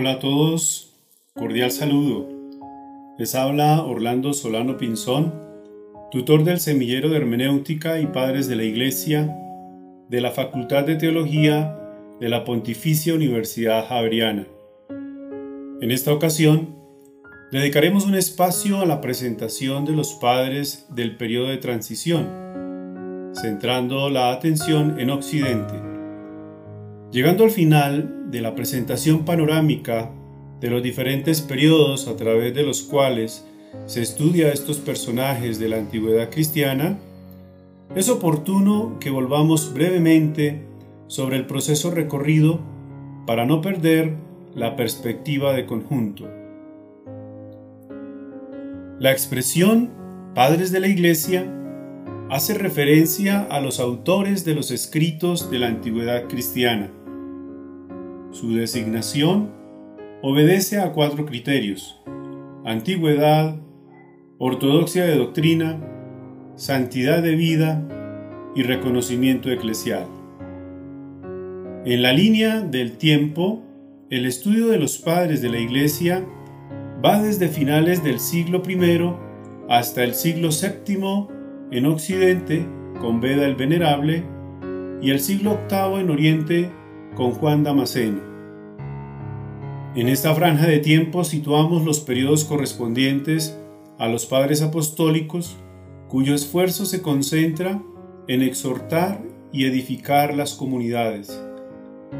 Hola a todos, cordial saludo. Les habla Orlando Solano Pinzón, tutor del Semillero de Hermenéutica y Padres de la Iglesia de la Facultad de Teología de la Pontificia Universidad Javeriana. En esta ocasión, dedicaremos un espacio a la presentación de los padres del periodo de transición, centrando la atención en Occidente. Llegando al final de la presentación panorámica de los diferentes periodos a través de los cuales se estudia a estos personajes de la antigüedad cristiana, es oportuno que volvamos brevemente sobre el proceso recorrido para no perder la perspectiva de conjunto. La expresión padres de la Iglesia hace referencia a los autores de los escritos de la antigüedad cristiana su designación obedece a cuatro criterios. Antigüedad, ortodoxia de doctrina, santidad de vida y reconocimiento eclesial. En la línea del tiempo, el estudio de los padres de la Iglesia va desde finales del siglo I hasta el siglo VII en Occidente con Beda el Venerable y el siglo VIII en Oriente con Juan Damasceno. En esta franja de tiempo situamos los periodos correspondientes a los padres apostólicos, cuyo esfuerzo se concentra en exhortar y edificar las comunidades.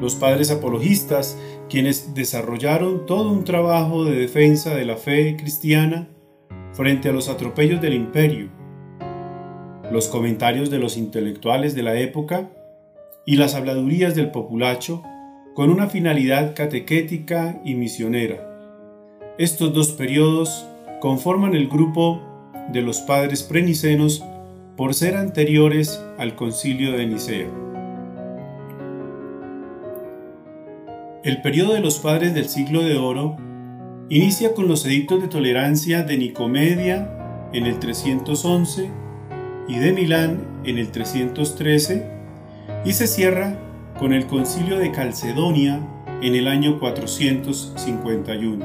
Los padres apologistas, quienes desarrollaron todo un trabajo de defensa de la fe cristiana frente a los atropellos del imperio. Los comentarios de los intelectuales de la época y las habladurías del populacho con una finalidad catequética y misionera. Estos dos periodos conforman el grupo de los padres prenicenos por ser anteriores al concilio de Nicea. El periodo de los padres del siglo de oro inicia con los edictos de tolerancia de Nicomedia en el 311 y de Milán en el 313 y se cierra con el concilio de Calcedonia en el año 451.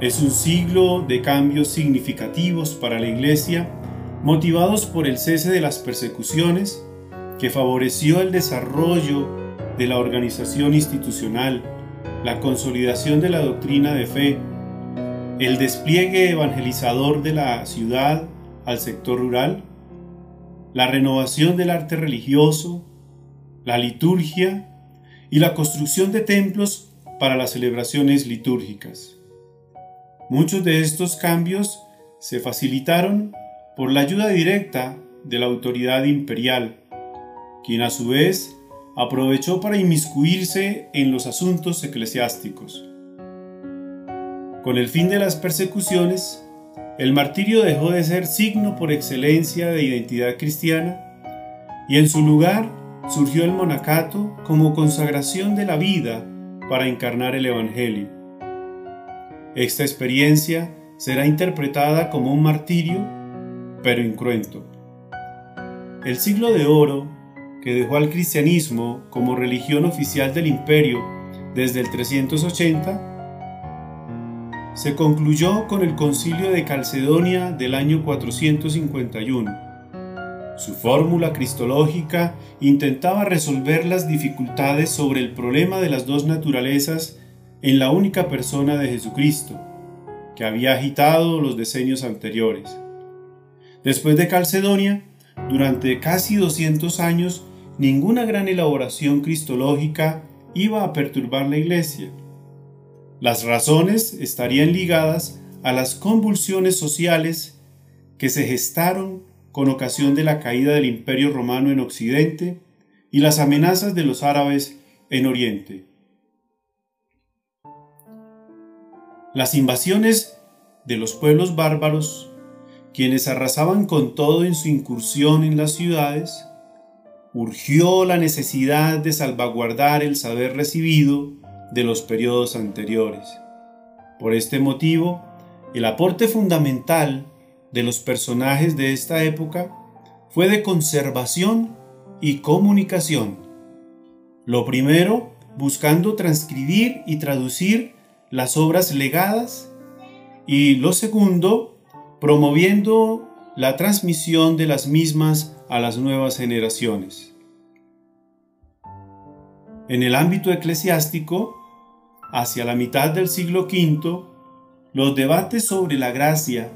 Es un siglo de cambios significativos para la Iglesia, motivados por el cese de las persecuciones, que favoreció el desarrollo de la organización institucional, la consolidación de la doctrina de fe, el despliegue evangelizador de la ciudad al sector rural, la renovación del arte religioso, la liturgia y la construcción de templos para las celebraciones litúrgicas. Muchos de estos cambios se facilitaron por la ayuda directa de la autoridad imperial, quien a su vez aprovechó para inmiscuirse en los asuntos eclesiásticos. Con el fin de las persecuciones, el martirio dejó de ser signo por excelencia de identidad cristiana y en su lugar surgió el monacato como consagración de la vida para encarnar el Evangelio. Esta experiencia será interpretada como un martirio, pero incruento. El siglo de oro, que dejó al cristianismo como religión oficial del imperio desde el 380, se concluyó con el concilio de Calcedonia del año 451. Su fórmula cristológica intentaba resolver las dificultades sobre el problema de las dos naturalezas en la única persona de Jesucristo, que había agitado los decenios anteriores. Después de Calcedonia, durante casi 200 años, ninguna gran elaboración cristológica iba a perturbar la Iglesia las razones estarían ligadas a las convulsiones sociales que se gestaron con ocasión de la caída del Imperio Romano en Occidente y las amenazas de los árabes en Oriente. Las invasiones de los pueblos bárbaros, quienes arrasaban con todo en su incursión en las ciudades, urgió la necesidad de salvaguardar el saber recibido de los periodos anteriores. Por este motivo, el aporte fundamental de los personajes de esta época fue de conservación y comunicación. Lo primero buscando transcribir y traducir las obras legadas y lo segundo, promoviendo la transmisión de las mismas a las nuevas generaciones. En el ámbito eclesiástico, hacia la mitad del siglo V, los debates sobre la gracia,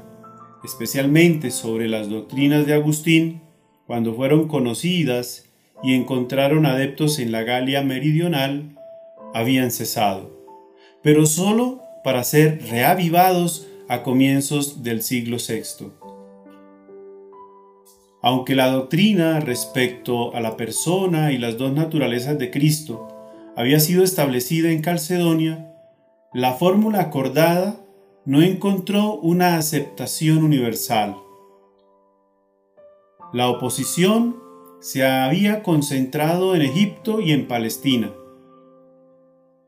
especialmente sobre las doctrinas de Agustín, cuando fueron conocidas y encontraron adeptos en la Galia meridional, habían cesado, pero sólo para ser reavivados a comienzos del siglo VI. Aunque la doctrina respecto a la persona y las dos naturalezas de Cristo había sido establecida en Calcedonia, la fórmula acordada no encontró una aceptación universal. La oposición se había concentrado en Egipto y en Palestina.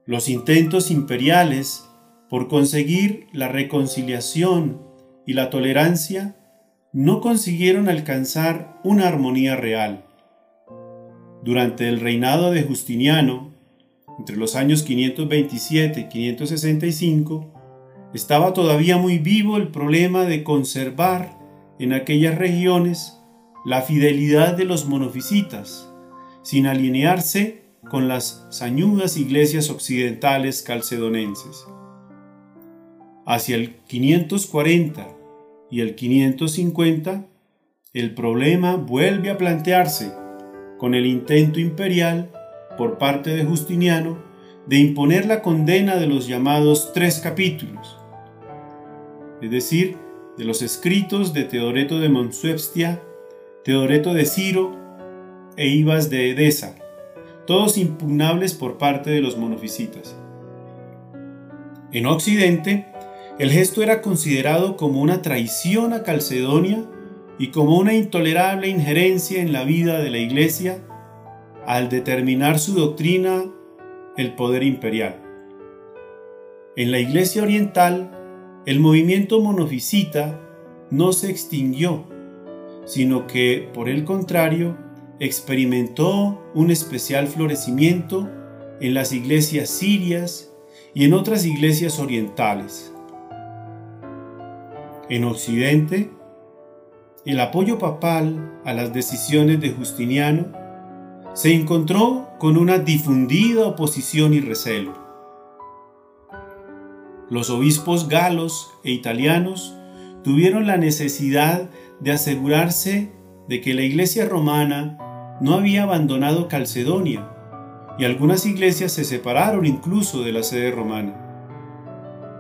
Los intentos imperiales por conseguir la reconciliación y la tolerancia no consiguieron alcanzar una armonía real. Durante el reinado de Justiniano, entre los años 527 y 565, estaba todavía muy vivo el problema de conservar en aquellas regiones la fidelidad de los monofisitas, sin alinearse con las sañudas iglesias occidentales calcedonenses. Hacia el 540 y el 550, el problema vuelve a plantearse con el intento imperial por parte de Justiniano de imponer la condena de los llamados tres capítulos, es decir, de los escritos de Teoreto de Monsuebstia, Teoreto de Ciro e Ibas de Edesa, todos impugnables por parte de los monofisitas. En Occidente, el gesto era considerado como una traición a Calcedonia y como una intolerable injerencia en la vida de la Iglesia al determinar su doctrina el poder imperial. En la Iglesia Oriental, el movimiento monofisita no se extinguió, sino que, por el contrario, experimentó un especial florecimiento en las iglesias sirias y en otras iglesias orientales. En Occidente, el apoyo papal a las decisiones de Justiniano se encontró con una difundida oposición y recelo. Los obispos galos e italianos tuvieron la necesidad de asegurarse de que la iglesia romana no había abandonado Calcedonia y algunas iglesias se separaron incluso de la sede romana.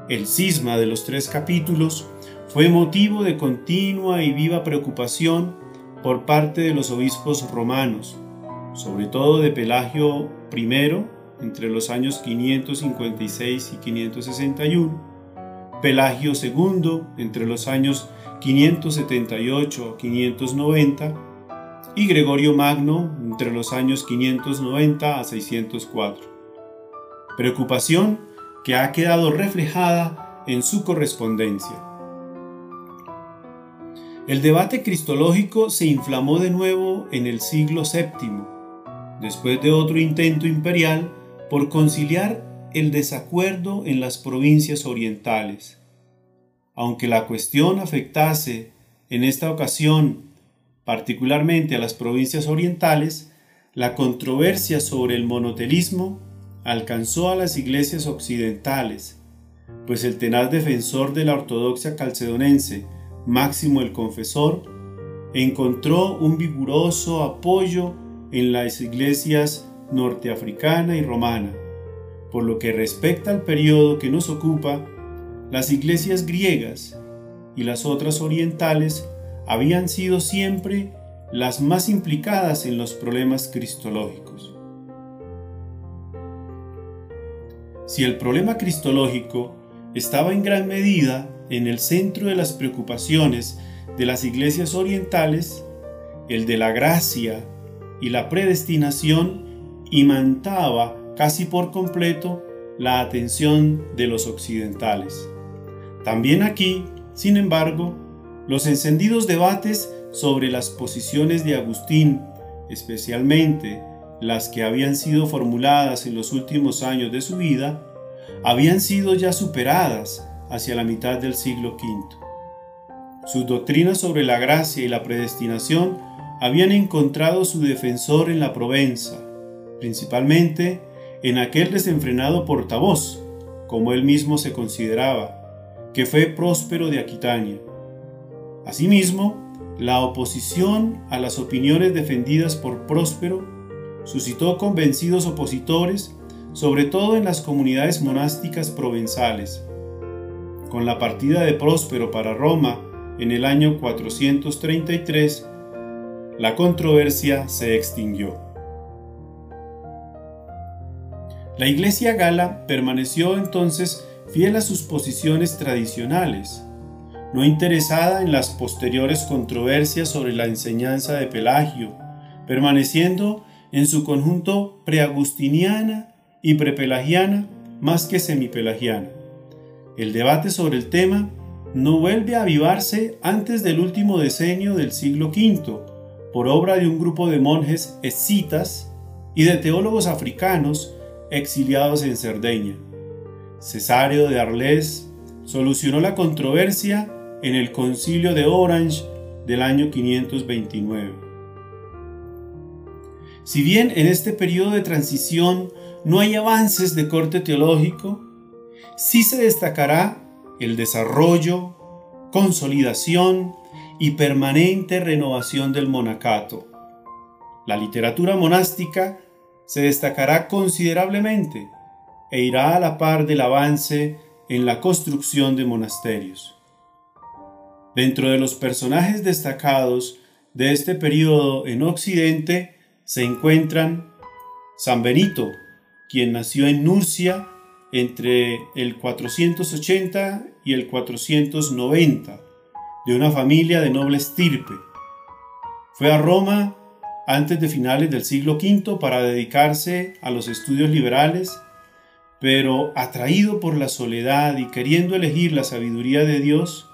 El cisma de los tres capítulos fue motivo de continua y viva preocupación por parte de los obispos romanos, sobre todo de Pelagio I entre los años 556 y 561, Pelagio II entre los años 578 a 590 y Gregorio Magno entre los años 590 a 604. Preocupación que ha quedado reflejada en su correspondencia. El debate cristológico se inflamó de nuevo en el siglo VII después de otro intento imperial por conciliar el desacuerdo en las provincias orientales. Aunque la cuestión afectase en esta ocasión particularmente a las provincias orientales, la controversia sobre el monotelismo alcanzó a las iglesias occidentales, pues el tenaz defensor de la ortodoxia calcedonense, Máximo el Confesor, encontró un vigoroso apoyo en las iglesias norteafricana y romana. Por lo que respecta al periodo que nos ocupa, las iglesias griegas y las otras orientales habían sido siempre las más implicadas en los problemas cristológicos. Si el problema cristológico estaba en gran medida en el centro de las preocupaciones de las iglesias orientales, el de la gracia y la predestinación imantaba casi por completo la atención de los occidentales. También aquí, sin embargo, los encendidos debates sobre las posiciones de Agustín, especialmente las que habían sido formuladas en los últimos años de su vida, habían sido ya superadas hacia la mitad del siglo V. Sus doctrinas sobre la gracia y la predestinación habían encontrado su defensor en la Provenza, principalmente en aquel desenfrenado portavoz, como él mismo se consideraba, que fue Próspero de Aquitania. Asimismo, la oposición a las opiniones defendidas por Próspero suscitó convencidos opositores, sobre todo en las comunidades monásticas provenzales. Con la partida de Próspero para Roma en el año 433, la controversia se extinguió. La Iglesia gala permaneció entonces fiel a sus posiciones tradicionales, no interesada en las posteriores controversias sobre la enseñanza de Pelagio, permaneciendo en su conjunto preagustiniana y prepelagiana más que semipelagiana. El debate sobre el tema no vuelve a avivarse antes del último decenio del siglo V, por obra de un grupo de monjes escitas y de teólogos africanos exiliados en Cerdeña. Cesario de Arles solucionó la controversia en el concilio de Orange del año 529. Si bien en este periodo de transición no hay avances de corte teológico, sí se destacará el desarrollo, consolidación y permanente renovación del monacato. La literatura monástica se destacará considerablemente e irá a la par del avance en la construcción de monasterios. Dentro de los personajes destacados de este periodo en Occidente se encuentran San Benito, quien nació en Nurcia entre el 480 y el 490, de una familia de noble estirpe. Fue a Roma antes de finales del siglo V para dedicarse a los estudios liberales, pero atraído por la soledad y queriendo elegir la sabiduría de Dios,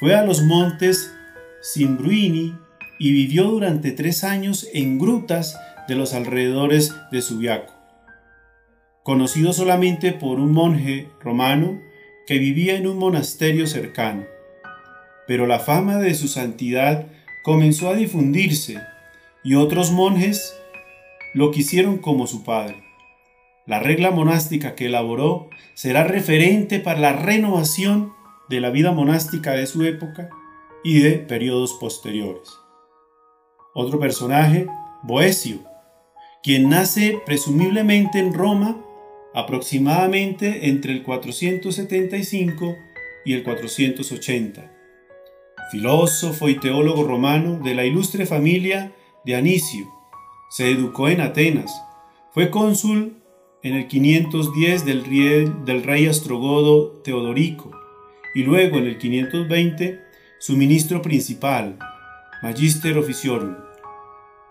fue a los montes Simbruini y vivió durante tres años en grutas de los alrededores de Subiaco. Conocido solamente por un monje romano que vivía en un monasterio cercano. Pero la fama de su santidad comenzó a difundirse y otros monjes lo quisieron como su padre. La regla monástica que elaboró será referente para la renovación de la vida monástica de su época y de periodos posteriores. Otro personaje, Boesio, quien nace presumiblemente en Roma aproximadamente entre el 475 y el 480. Filósofo y teólogo romano de la ilustre familia de Anicio, se educó en Atenas, fue cónsul en el 510 del rey, del astrogodo Teodorico y luego en el 520 su ministro principal, Magister Officiorum.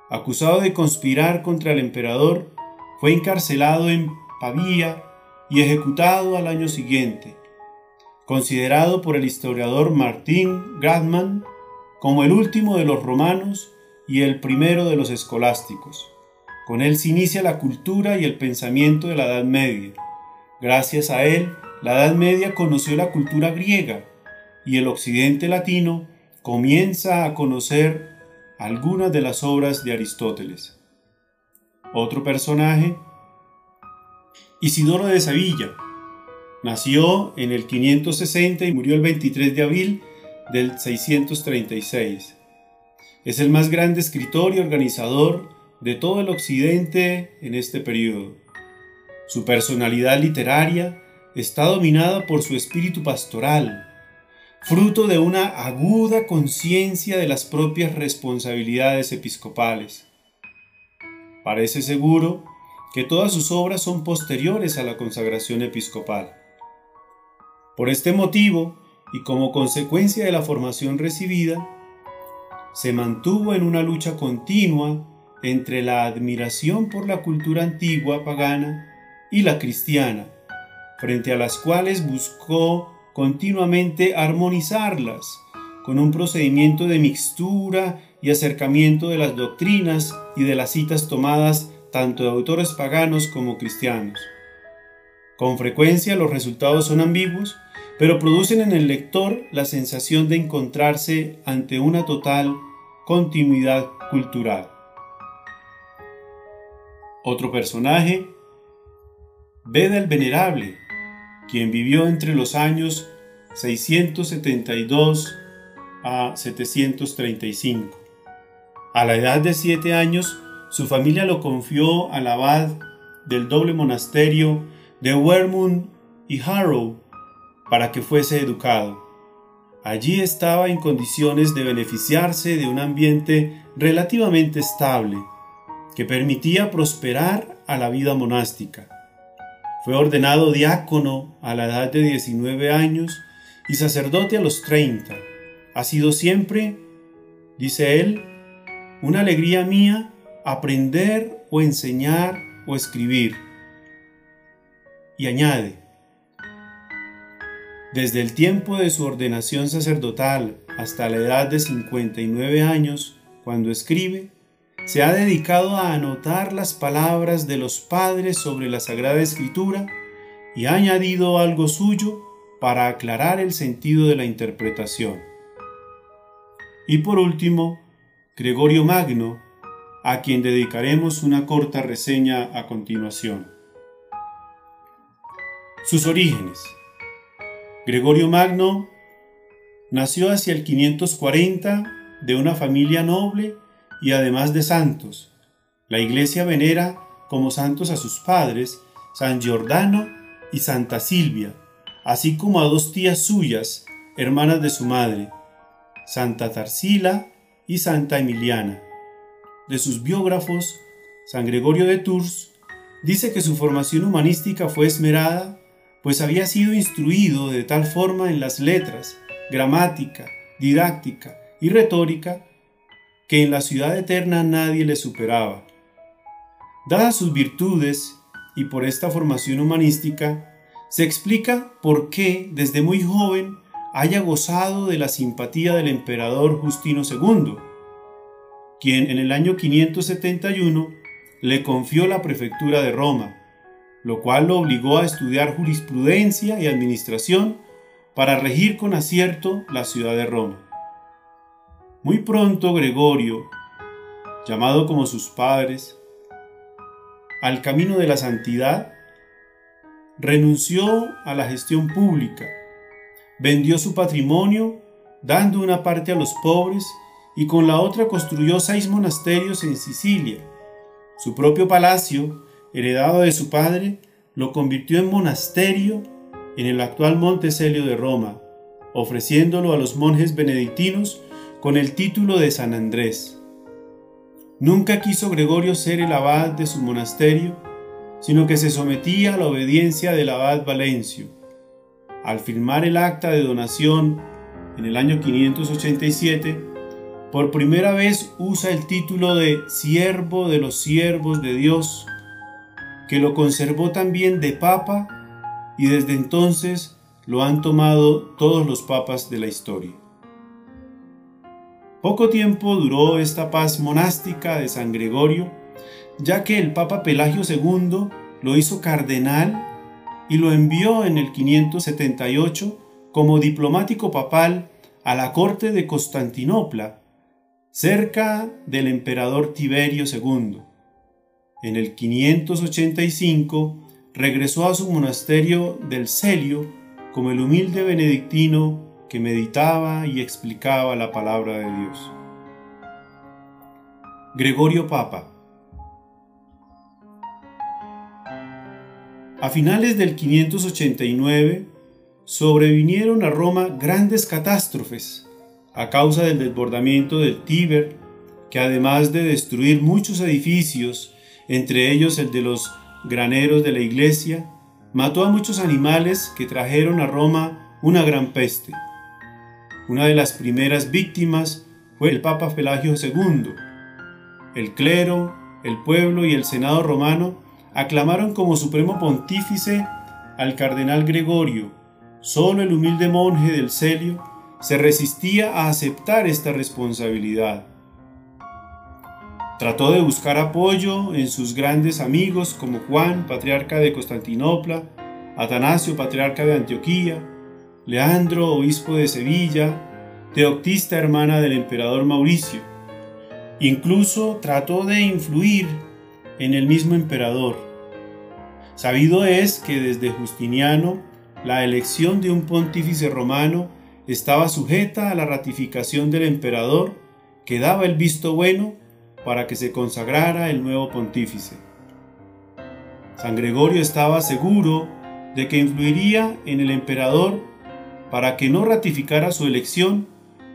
Acusado de conspirar contra el emperador, fue encarcelado en Pavía y ejecutado al año siguiente, considerado por el historiador Martín Gradman como el último de los romanos y el primero de los escolásticos. Con él se inicia la cultura y el pensamiento de la Edad Media. Gracias a él, la Edad Media conoció la cultura griega y el occidente latino comienza a conocer algunas de las obras de Aristóteles. Otro personaje, Isidoro de Sevilla, nació en el 560 y murió el 23 de abril del 636. Es el más grande escritor y organizador de todo el occidente en este periodo. Su personalidad literaria está dominada por su espíritu pastoral, fruto de una aguda conciencia de las propias responsabilidades episcopales. Parece seguro que todas sus obras son posteriores a la consagración episcopal. Por este motivo, y como consecuencia de la formación recibida, se mantuvo en una lucha continua entre la admiración por la cultura antigua pagana y la cristiana, frente a las cuales buscó continuamente armonizarlas con un procedimiento de mixtura y acercamiento de las doctrinas y de las citas tomadas tanto de autores paganos como cristianos. Con frecuencia los resultados son ambiguos, pero producen en el lector la sensación de encontrarse ante una total continuidad cultural. Otro personaje, Beda el Venerable, quien vivió entre los años 672 a 735. A la edad de siete años, su familia lo confió al abad del doble monasterio de Wermund y Harrow para que fuese educado. Allí estaba en condiciones de beneficiarse de un ambiente relativamente estable que permitía prosperar a la vida monástica. Fue ordenado diácono a la edad de 19 años y sacerdote a los 30. Ha sido siempre, dice él, una alegría mía aprender o enseñar o escribir. Y añade, desde el tiempo de su ordenación sacerdotal hasta la edad de 59 años, cuando escribe, se ha dedicado a anotar las palabras de los padres sobre la Sagrada Escritura y ha añadido algo suyo para aclarar el sentido de la interpretación. Y por último, Gregorio Magno, a quien dedicaremos una corta reseña a continuación. Sus orígenes. Gregorio Magno nació hacia el 540 de una familia noble y además de santos. La iglesia venera como santos a sus padres, San Giordano y Santa Silvia, así como a dos tías suyas, hermanas de su madre, Santa Tarsila y Santa Emiliana. De sus biógrafos, San Gregorio de Tours dice que su formación humanística fue esmerada, pues había sido instruido de tal forma en las letras, gramática, didáctica y retórica que en la ciudad eterna nadie le superaba. Dadas sus virtudes y por esta formación humanística, se explica por qué desde muy joven haya gozado de la simpatía del emperador Justino II, quien en el año 571 le confió la prefectura de Roma, lo cual lo obligó a estudiar jurisprudencia y administración para regir con acierto la ciudad de Roma. Muy pronto Gregorio, llamado como sus padres, al camino de la santidad, renunció a la gestión pública, vendió su patrimonio, dando una parte a los pobres, y con la otra construyó seis monasterios en Sicilia. Su propio palacio, heredado de su padre, lo convirtió en monasterio en el actual Monte Celio de Roma, ofreciéndolo a los monjes benedictinos con el título de San Andrés. Nunca quiso Gregorio ser el abad de su monasterio, sino que se sometía a la obediencia del abad Valencio. Al firmar el acta de donación en el año 587, por primera vez usa el título de siervo de los siervos de Dios, que lo conservó también de papa y desde entonces lo han tomado todos los papas de la historia. Poco tiempo duró esta paz monástica de San Gregorio, ya que el Papa Pelagio II lo hizo cardenal y lo envió en el 578 como diplomático papal a la corte de Constantinopla, cerca del emperador Tiberio II. En el 585 regresó a su monasterio del Celio como el humilde benedictino que meditaba y explicaba la palabra de Dios. Gregorio Papa A finales del 589 sobrevinieron a Roma grandes catástrofes a causa del desbordamiento del Tíber, que además de destruir muchos edificios, entre ellos el de los graneros de la iglesia, mató a muchos animales que trajeron a Roma una gran peste. Una de las primeras víctimas fue el Papa Pelagio II. El clero, el pueblo y el Senado romano aclamaron como supremo pontífice al cardenal Gregorio. Solo el humilde monje del Celio se resistía a aceptar esta responsabilidad. Trató de buscar apoyo en sus grandes amigos como Juan, patriarca de Constantinopla, Atanasio, patriarca de Antioquía, Leandro, obispo de Sevilla, Teoctista, hermana del emperador Mauricio. Incluso trató de influir en el mismo emperador. Sabido es que desde Justiniano la elección de un pontífice romano estaba sujeta a la ratificación del emperador que daba el visto bueno para que se consagrara el nuevo pontífice. San Gregorio estaba seguro de que influiría en el emperador para que no ratificara su elección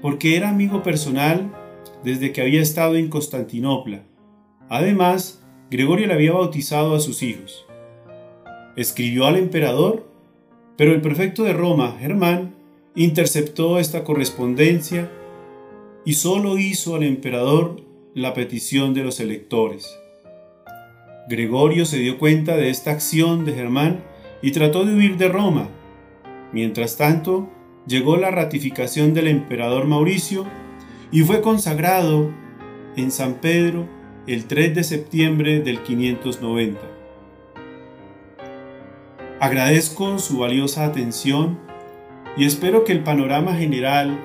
porque era amigo personal desde que había estado en Constantinopla. Además, Gregorio le había bautizado a sus hijos. Escribió al emperador, pero el prefecto de Roma, Germán, interceptó esta correspondencia y solo hizo al emperador la petición de los electores. Gregorio se dio cuenta de esta acción de Germán y trató de huir de Roma. Mientras tanto, llegó la ratificación del emperador Mauricio y fue consagrado en San Pedro el 3 de septiembre del 590. Agradezco su valiosa atención y espero que el panorama general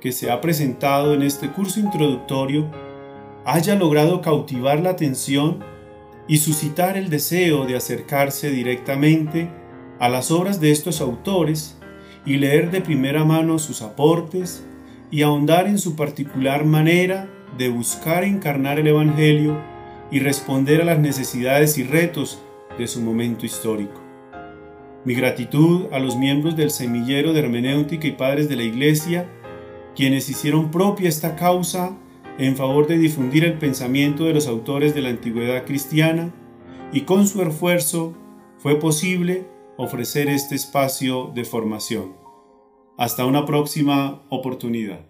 que se ha presentado en este curso introductorio haya logrado cautivar la atención y suscitar el deseo de acercarse directamente a las obras de estos autores y leer de primera mano sus aportes y ahondar en su particular manera de buscar encarnar el Evangelio y responder a las necesidades y retos de su momento histórico. Mi gratitud a los miembros del semillero de hermenéutica y padres de la Iglesia, quienes hicieron propia esta causa en favor de difundir el pensamiento de los autores de la antigüedad cristiana y con su esfuerzo fue posible ofrecer este espacio de formación. Hasta una próxima oportunidad.